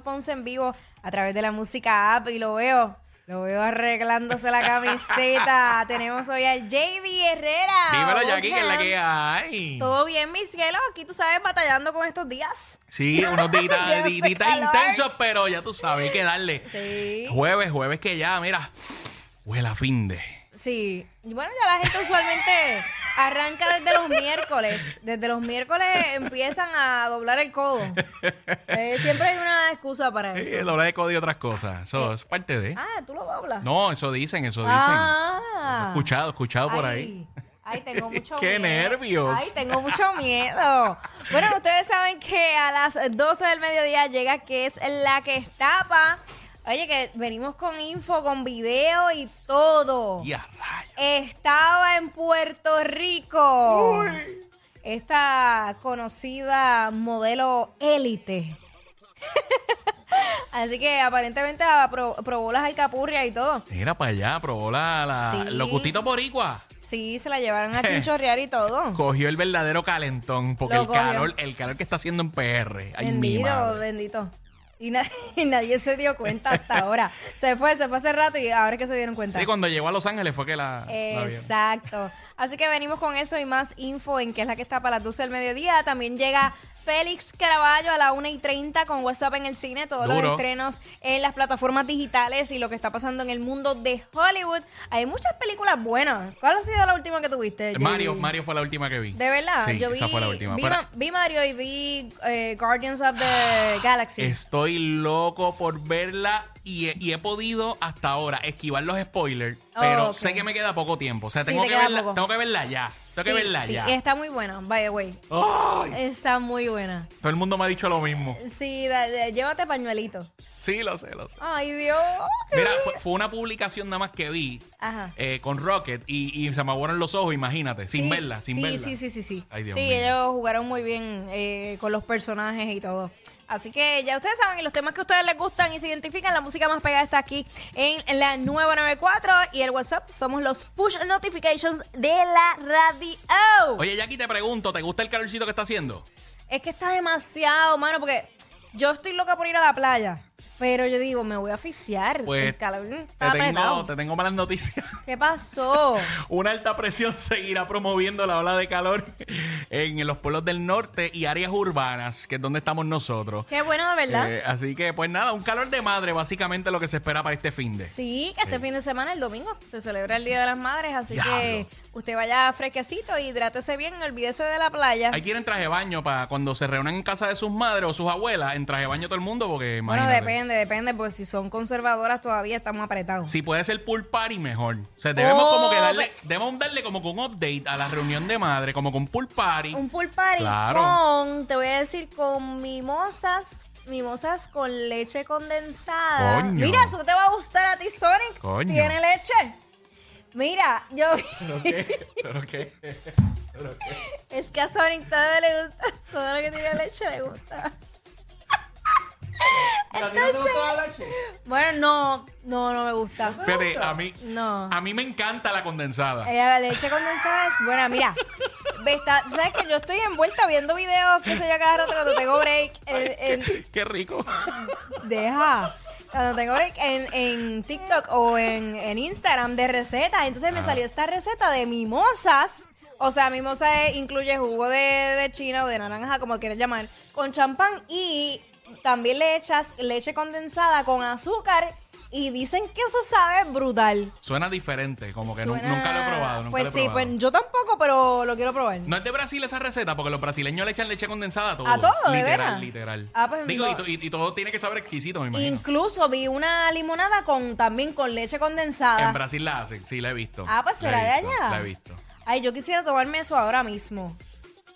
Ponce en vivo a través de la música app y lo veo. Lo veo arreglándose la camiseta. Tenemos hoy a JD Herrera. Dímelo, Jackie, que es la que hay. Todo bien, mis cielos. Aquí tú sabes, batallando con estos días. Sí, unos días, intensos, pero ya tú sabes, hay que darle. Sí. Jueves, jueves que ya, mira, huele a fin de. Sí. Bueno, ya la gente usualmente arranca desde los miércoles. Desde los miércoles empiezan a doblar el codo. Eh, siempre hay una excusa para Eh, eso. doblar de código y otras cosas. Eso es parte de. Ah, tú lo doblas. No, eso dicen, eso dicen. Ah. Escuchado, escuchado por ahí. Ay, tengo mucho Qué miedo. nervios. Ay, tengo mucho miedo. Bueno, ustedes saben que a las 12 del mediodía llega que es la que estapa. Oye, que venimos con info, con video y todo. Y a rayos. Estaba en Puerto Rico. Esta conocida modelo élite. Así que aparentemente probó las alcapurrias y todo. Mira para allá, probó la, la- Sí. los gustitos boricua. Sí, se la llevaron a chinchorrear y todo. Cogió el verdadero calentón, porque Lo el cogió. calor, el calor que está haciendo en PR. Ay, mi bendito, madre. bendito. Y, na- y nadie se dio cuenta hasta ahora. Se fue, se fue hace rato y ahora es que se dieron cuenta. Sí, cuando llegó a Los Ángeles fue que la. Exacto. Así que venimos con eso y más info en que es la que está para las 12 del mediodía. También llega Félix Caraballo a la 1 y 30 con WhatsApp en el cine, todos los estrenos en las plataformas digitales y lo que está pasando en el mundo de Hollywood. Hay muchas películas buenas. ¿Cuál ha sido la última que tuviste? Mario, Mario fue la última que vi. ¿De verdad? Sí, Yo vi, esa fue la última. Vi, vi Mario y vi eh, Guardians of the Galaxy. Estoy loco por verla y he, y he podido hasta ahora esquivar los spoilers, Oh, pero sé que me queda poco tiempo. O sea, Sí, tengo, te que verla, poco. tengo que verla ya. Tengo que verla sí, ya. está muy buena, by the way. Ay, Está muy buena. todo el mundo me ha dicho lo mismo. Sí, da- da- llévate pañuelito. Sí, lo sé, lo sé. Ay, Dios. Mira, fue, fue una publicación nada más que vi Ajá. eh, con Rocket y, y se me aguaron los ojos, imagínate, sin Sí, verla, sin sí, verla. Sí, sí, sí, sí. Ay, Dios sí, mío. ellos jugaron muy bien eh, con los personajes y todo. Así que ya ustedes saben, y los temas que a ustedes les gustan y se identifican, la música más pegada está aquí en la 994 y el WhatsApp somos los push notifications de la radio. Oye, Jackie, te pregunto, ¿te gusta el calorcito que está haciendo? Es que está demasiado, mano, porque yo estoy loca por ir a la playa, pero yo digo, me voy a asfixiar. Pues el calor te está tengo, apretado. te tengo malas noticias. ¿Qué pasó? Una alta presión seguirá promoviendo la ola de calor en los pueblos del norte y áreas urbanas, que es donde estamos nosotros. Qué bueno, de verdad. Eh, así que, pues nada, un calor de madre, básicamente lo que se espera para este fin de. Sí, este fin de semana, el domingo, se celebra el Día de las Madres, así Diablo. que usted vaya fresquecito, hidrátese bien, olvídese de la playa. Hay que ir en traje de baño para cuando se reúnan en casa de sus madres o sus abuelas, en traje de baño todo el mundo, porque bueno, imagínate. depende, depende, pues si son conservadoras todavía estamos apretados. Si puede ser pool party, mejor. O sea, debemos Oh, como que darle, debemos darle como que un update a la reunión de madre, como con pool party. Un pool party Claro. con, te voy a decir, con mimosas, mimosas con leche condensada. Coño. Mira, eso te va a gustar a ti, Sonic. Coño. ¿Tiene leche? Mira, yo... ¿Pero qué? ¿Pero qué? ¿Pero qué? Es que a Sonic todo le gusta, todo lo que tiene leche le gusta. Bueno, no, no, no me gusta. Fíjate, a mí, No. a mí me encanta la condensada. Eh, la leche condensada es buena, mira. está- ¿Sabes que Yo estoy envuelta viendo videos, qué sé yo, cada rato cuando tengo break. en- en- Qué rico. deja. Cuando tengo break en, en TikTok o en, en Instagram de recetas. Entonces me salió esta receta de mimosas. O sea, mimosa es- incluye jugo de, de china o de naranja, como quieras llamar, con champán y también le echas leche condensada con azúcar y dicen que eso sabe brutal. Suena diferente, como que nu- nunca lo he probado. Nunca pues lo he sí, probado. pues yo tampoco, pero lo quiero probar. No es de Brasil esa receta, porque los brasileños le echan leche condensada a todo. ¿A todo, de Literal, veras? literal. Ah, pues Digo, no. y, to- y- y todo tiene que saber exquisito, me imagino. Incluso vi una limonada con también con leche condensada. En Brasil la hacen, sí, la he visto. Ah, pues La será de visto, allá. La he visto. Ay, yo quisiera tomarme eso ahora mismo.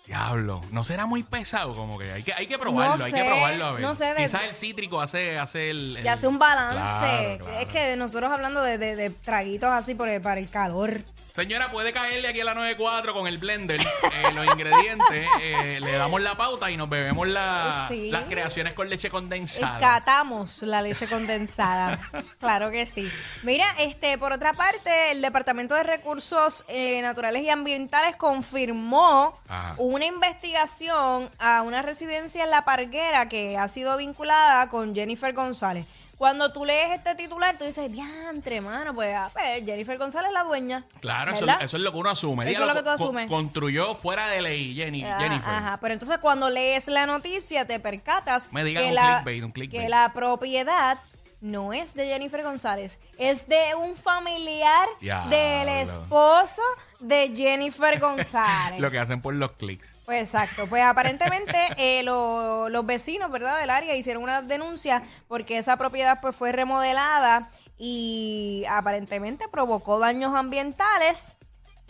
Diablo, no será muy pesado, como que hay que, hay que probarlo, No hay sé, que probarlo a ver. no sé, de- Quizás el cítrico hace, hace el, Y el- hace un balance. Claro, claro. Es que nosotros hablando de, de- de traguitos así por el- para el calor. Señora, puede caerle aquí a la 94 con el blender eh, los ingredientes, eh, le damos la pauta y nos bebemos la- Sí. las creaciones con leche condensada. Catamos la leche condensada. claro que sí. Mira, este, por otra parte, el Departamento de Recursos eh, Naturales y Ambientales confirmó Ajá. una investigación a una residencia en La Parguera que ha sido vinculada con Jennifer González. Cuando tú lees este titular, tú dices, diantre, mano, pues, ah, pues, Jennifer González es la dueña. Claro, eso, ¿verdad? eso es lo que uno asume. Eso es lo que tú co- asumes. construyó fuera de ley, Jenny, Ah, Jennifer. Ajá, pero entonces cuando lees la noticia te percatas Me digan que, un la, clickbait, un clickbait. que la propiedad no es de Jennifer González, es de un familiar del esposo de Jennifer González. Lo que hacen por los clics. Pues exacto, pues aparentemente eh, lo- los vecinos, ¿verdad? Del área hicieron una denuncia porque esa propiedad pues fue remodelada y aparentemente provocó daños ambientales,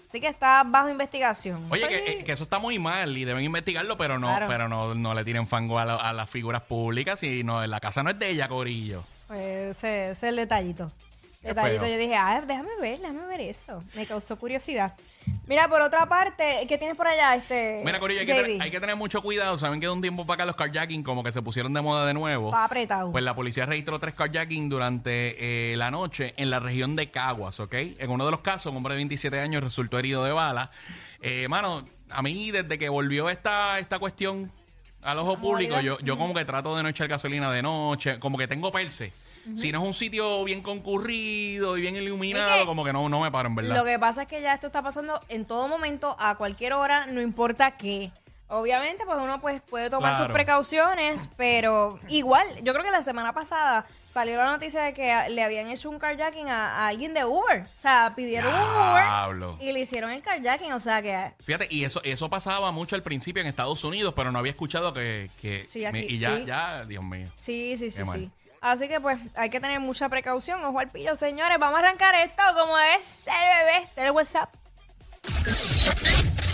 así que está bajo investigación. Oye, que, eh, que eso está muy mal y deben investigarlo, pero no, Claro. pero no, no le tiren fango a, la- a las figuras públicas y no, la casa no es de ella, Corillo. Pues ese, ese es el detallito. Detallito, yo dije, ah, déjame ver, déjame ver eso. Me causó curiosidad. Mira, por otra parte, ¿qué tienes por allá, este? Mira, Corillo, hay que, JD? tener, hay que tener mucho cuidado. Saben que de un tiempo para acá los carjacking como que se pusieron de moda de nuevo. Está apretado. Pues la policía registró tres carjacking durante eh, la noche en la región de Caguas, ¿ok? En uno de los casos, un hombre de 27 años resultó herido de bala. Eh, mano, a mí desde que volvió esta, esta cuestión al ojo público, yo, yo como que trato de no echar gasolina de noche, como que tengo perse. Si no es un sitio bien concurrido y bien iluminado, Es que como que no, no me paro, en verdad. Lo que pasa es que ya esto está pasando en todo momento, a cualquier hora, no importa qué. Obviamente, pues uno pues, puede tomar Claro. sus precauciones, pero igual, yo creo que la semana pasada salió la noticia de que le habían hecho un carjacking a, a alguien de Uber. O sea, pidieron Diablo. un Uber y le hicieron el carjacking. O sea que Fíjate, y eso eso pasaba mucho al principio en Estados Unidos, pero no había escuchado que... que Sí, aquí, y ya, sí. ya, Dios mío. Sí, sí, sí, sí. Así que pues hay que tener mucha precaución, ojo al pillo, señores. Vamos a arrancar esto como es ser bebé del WhatsApp.